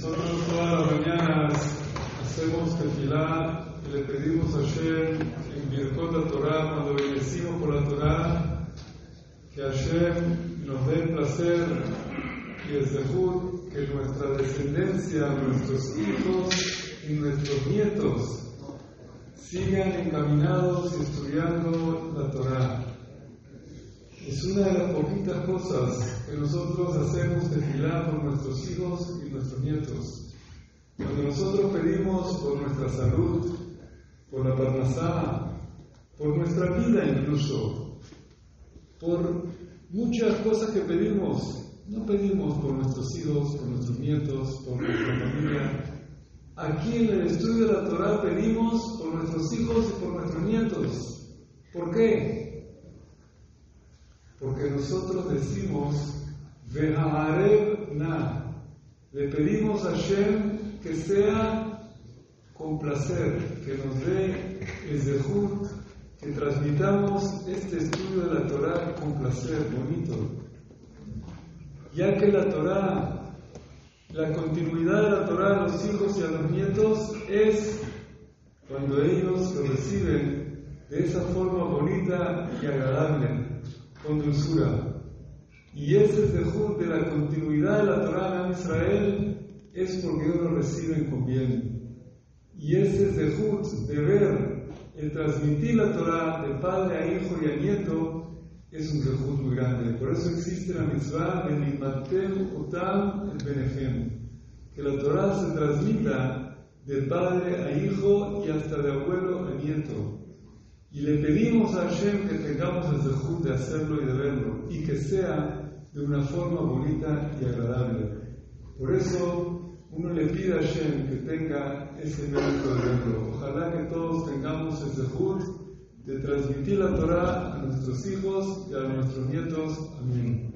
Nosotros todas las mañanas hacemos tefilá y le pedimos a Hashem en Birkot Torah, cuando bendecimos por la Torah, que Hashem nos dé placer y el zehut que nuestra descendencia, nuestros hijos y nuestros nietos sigan encaminados y estudiando la Torah. Es una de las poquitas cosas que nosotros hacemos de por hijos y nuestros nietos. Cuando nosotros pedimos por nuestra salud, por la parnasá, por nuestra vida incluso, por muchas cosas que pedimos, no pedimos por nuestros hijos, por nuestros nietos, por nuestra familia. Aquí en el estudio de la Torah pedimos por nuestros hijos y por nuestros nietos. ¿Por qué? Porque nosotros decimos, na. Le pedimos a Shem que sea con placer, que nos dé el zehut, que transmitamos este estudio de la Torah con placer, bonito. Ya que la Torah, la continuidad de la Torah a los hijos y a los nietos es cuando ellos lo reciben de esa forma bonita y agradable con dulzura. Y ese zehut de la continuidad de la Torah en Israel es porque ellos lo reciben. Y ese zehut de ver, el transmitir la Torah de padre a hijo y a nieto, es un zehut muy grande. Por eso existe la mitzvah de Nimatem Otam el Benefem. Que la Torah se transmita de padre a hijo y hasta de abuelo a nieto. Y le pedimos a Hashem que tengamos el zehut de hacerlo y de verlo, y que sea de una forma bonita y agradable. Por eso uno le pide a Hashem que tenga ese mérito de verlo. Ojalá que todos tengamos el zehut de transmitir la Torah a nuestros hijos y a nuestros nietos. Amén.